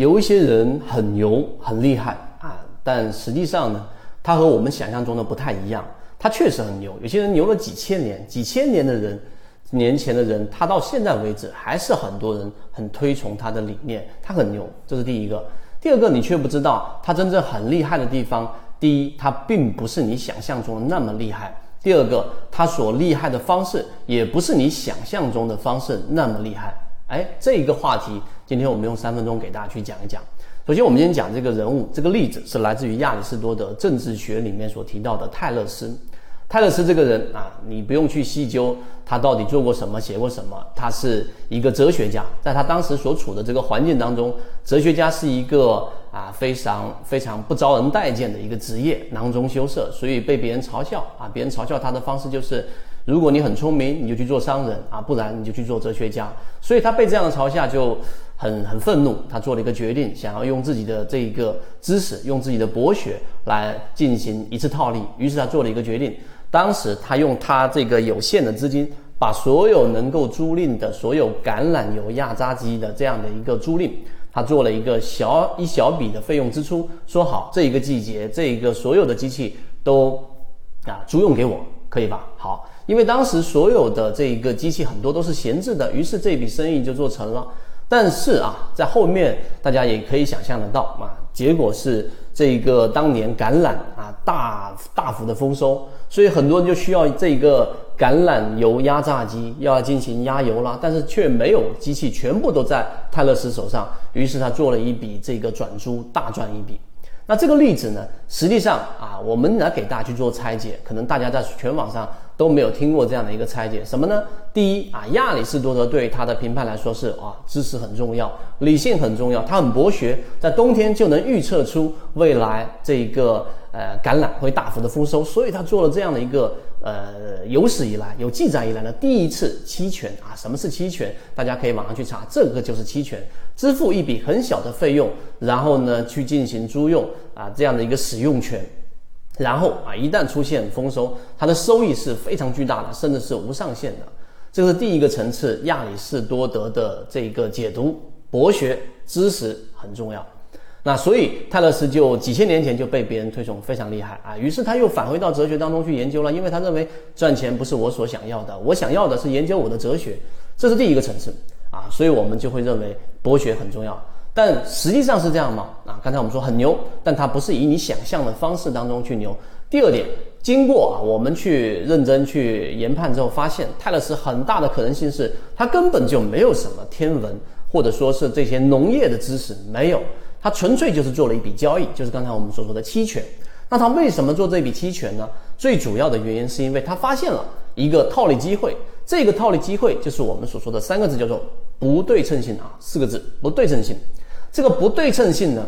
有一些人很牛很厉害啊，但实际上呢，他和我们想象中的不太一样。他确实很牛，有些人牛了几千年，几千年的人，年前的人，他到现在为止还是很多人很推崇他的理念，他很牛，这是第一个。第二个，你却不知道他真正很厉害的地方。第一，他并不是你想象中的那么厉害；第二个，他所厉害的方式也不是你想象中的方式那么厉害。哎，这一个话题，今天我们用三分钟给大家去讲一讲。首先，我们今天讲这个人物，这个例子是来自于亚里士多德政治学里面所提到的泰勒斯。泰勒斯这个人啊，你不用去细究他到底做过什么、写过什么。他是一个哲学家，在他当时所处的这个环境当中，哲学家是一个啊非常非常不招人待见的一个职业，囊中羞涩，所以被别人嘲笑啊。别人嘲笑他的方式就是，如果你很聪明，你就去做商人啊，不然你就去做哲学家。所以他被这样的嘲笑就很很愤怒，他做了一个决定，想要用自己的这一个知识，用自己的博学来进行一次套利。于是他做了一个决定。当时他用他这个有限的资金，把所有能够租赁的所有橄榄油压榨机的这样的一个租赁，他做了一个小一小笔的费用支出，说好这一个季节这一个所有的机器都啊租用给我，可以吧？好，因为当时所有的这一个机器很多都是闲置的，于是这笔生意就做成了。但是啊，在后面大家也可以想象得到啊，结果是这个当年橄榄啊大大幅的丰收，所以很多人就需要这个橄榄油压榨机要进行压油了，但是却没有机器，全部都在泰勒斯手上，于是他做了一笔这个转租，大赚一笔。那这个例子呢，实际上啊，我们来给大家去做拆解，可能大家在全网上。都没有听过这样的一个拆解，什么呢？第一啊，亚里士多德对他的评判来说是啊，知识很重要，理性很重要，他很博学，在冬天就能预测出未来这一个呃橄榄会大幅的丰收，所以他做了这样的一个呃有史以来有记载以来的第一次期权啊。什么是期权？大家可以网上去查，这个就是期权，支付一笔很小的费用，然后呢去进行租用啊这样的一个使用权。然后啊，一旦出现丰收，它的收益是非常巨大的，甚至是无上限的。这是第一个层次，亚里士多德的这个解读，博学知识很重要。那所以泰勒斯就几千年前就被别人推崇非常厉害啊，于是他又返回到哲学当中去研究了，因为他认为赚钱不是我所想要的，我想要的是研究我的哲学，这是第一个层次啊，所以我们就会认为博学很重要。但实际上是这样吗？啊，刚才我们说很牛，但它不是以你想象的方式当中去牛。第二点，经过啊我们去认真去研判之后，发现泰勒斯很大的可能性是，他根本就没有什么天文或者说是这些农业的知识，没有，他纯粹就是做了一笔交易，就是刚才我们所说的期权。那他为什么做这笔期权呢？最主要的原因是因为他发现了一个套利机会，这个套利机会就是我们所说的三个字，叫做不对称性啊，四个字，不对称性。这个不对称性呢，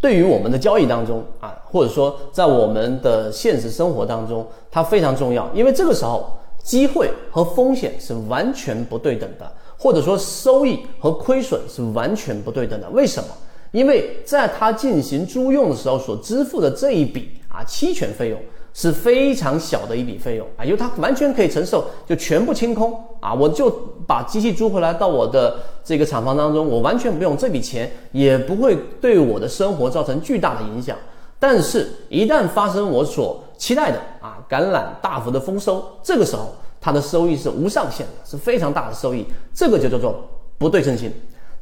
对于我们的交易当中啊，或者说在我们的现实生活当中，它非常重要。因为这个时候，机会和风险是完全不对等的，或者说收益和亏损是完全不对等的。为什么？因为在它进行租用的时候所支付的这一笔啊期权费用。是非常小的一笔费用啊，因为它完全可以承受，就全部清空啊，我就把机器租回来到我的这个厂房当中，我完全不用这笔钱，也不会对我的生活造成巨大的影响。但是，一旦发生我所期待的啊橄榄大幅的丰收，这个时候它的收益是无上限的，是非常大的收益，这个就叫做不对称性。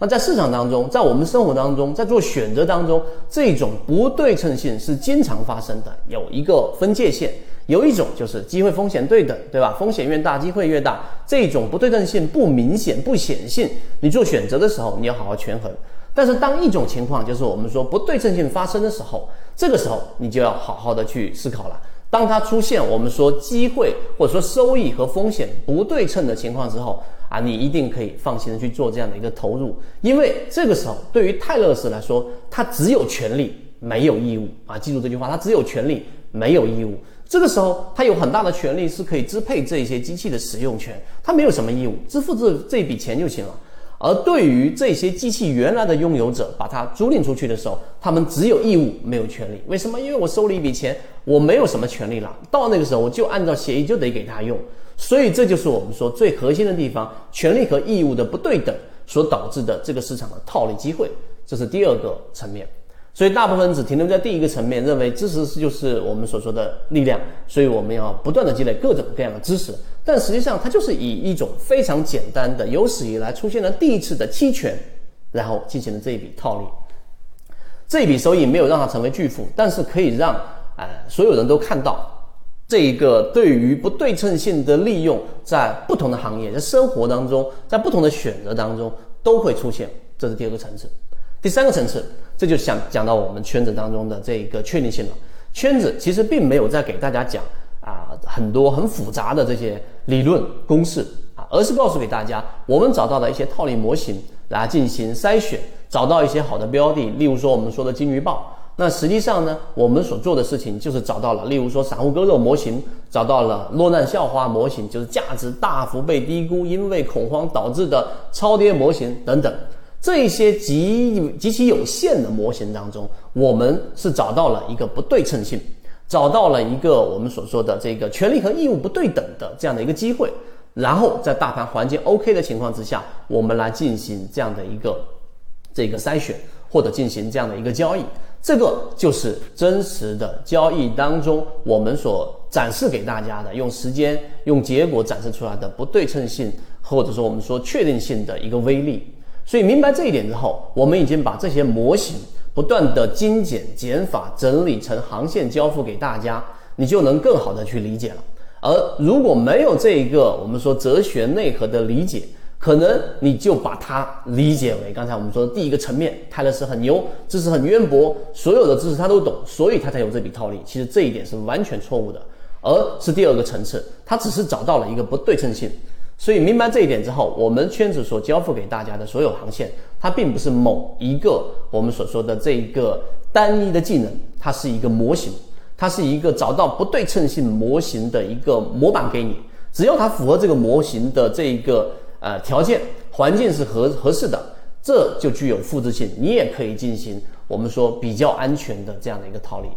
那在市场当中，在我们生活当中，在做选择当中，这种不对称性是经常发生的。有一个分界线，有一种就是机会风险对等，对吧？风险越大，机会越大。这种不对称性不明显、不显性，你做选择的时候，你要好好权衡。但是当一种情况就是我们说不对称性发生的时候，这个时候你就要好好的去思考了。当它出现我们说机会或者说收益和风险不对称的情况之后，啊，你一定可以放心的去做这样的一个投入，因为这个时候对于泰勒斯来说，他只有权利没有义务啊，记住这句话，他只有权利没有义务。这个时候他有很大的权利是可以支配这些机器的使用权，他没有什么义务，支付这这笔钱就行了。而对于这些机器原来的拥有者，把它租赁出去的时候，他们只有义务没有权利。为什么？因为我收了一笔钱，我没有什么权利了。到那个时候，我就按照协议就得给他用。所以这就是我们说最核心的地方，权利和义务的不对等所导致的这个市场的套利机会。这是第二个层面。所以大部分只停留在第一个层面，认为知识就是我们所说的力量，所以我们要不断的积累各种各样的知识。但实际上，它就是以一种非常简单的、有史以来出现了第一次的期权，然后进行了这一笔套利。这一笔收益没有让它成为巨富，但是可以让呃所有人都看到这一个对于不对称性的利用，在不同的行业、在生活当中、在不同的选择当中都会出现。这是第二个层次。第三个层次，这就想讲到我们圈子当中的这个确定性了。圈子其实并没有在给大家讲啊很多很复杂的这些理论公式啊，而是告诉给大家，我们找到的一些套利模型来进行筛选，找到一些好的标的。例如说我们说的金鱼报，那实际上呢，我们所做的事情就是找到了，例如说散户割肉模型，找到了落难校花模型，就是价值大幅被低估，因为恐慌导致的超跌模型等等。这些极极其有限的模型当中，我们是找到了一个不对称性，找到了一个我们所说的这个权利和义务不对等的这样的一个机会，然后在大盘环境 OK 的情况之下，我们来进行这样的一个这个筛选，或者进行这样的一个交易，这个就是真实的交易当中我们所展示给大家的，用时间用结果展示出来的不对称性，或者说我们说确定性的一个威力。所以明白这一点之后，我们已经把这些模型不断的精简、减法、整理成航线交付给大家，你就能更好的去理解了。而如果没有这一个我们说哲学内核的理解，可能你就把它理解为刚才我们说的第一个层面，泰勒斯很牛，知识很渊博，所有的知识他都懂，所以他才有这笔套利。其实这一点是完全错误的，而是第二个层次，他只是找到了一个不对称性。所以明白这一点之后，我们圈子所交付给大家的所有航线，它并不是某一个我们所说的这一个单一的技能，它是一个模型，它是一个找到不对称性模型的一个模板给你。只要它符合这个模型的这一个呃条件，环境是合合适的，这就具有复制性，你也可以进行我们说比较安全的这样的一个套利。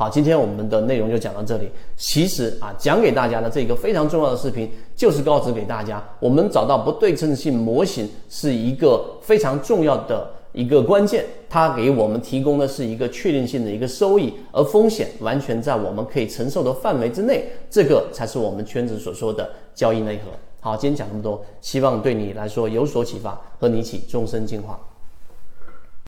好，今天我们的内容就讲到这里。其实啊，讲给大家的这个非常重要的视频，就是告知给大家，我们找到不对称性模型是一个非常重要的一个关键。它给我们提供的是一个确定性的一个收益，而风险完全在我们可以承受的范围之内。这个才是我们圈子所说的交易内核。好，今天讲这么多，希望对你来说有所启发，和你一起终身进化。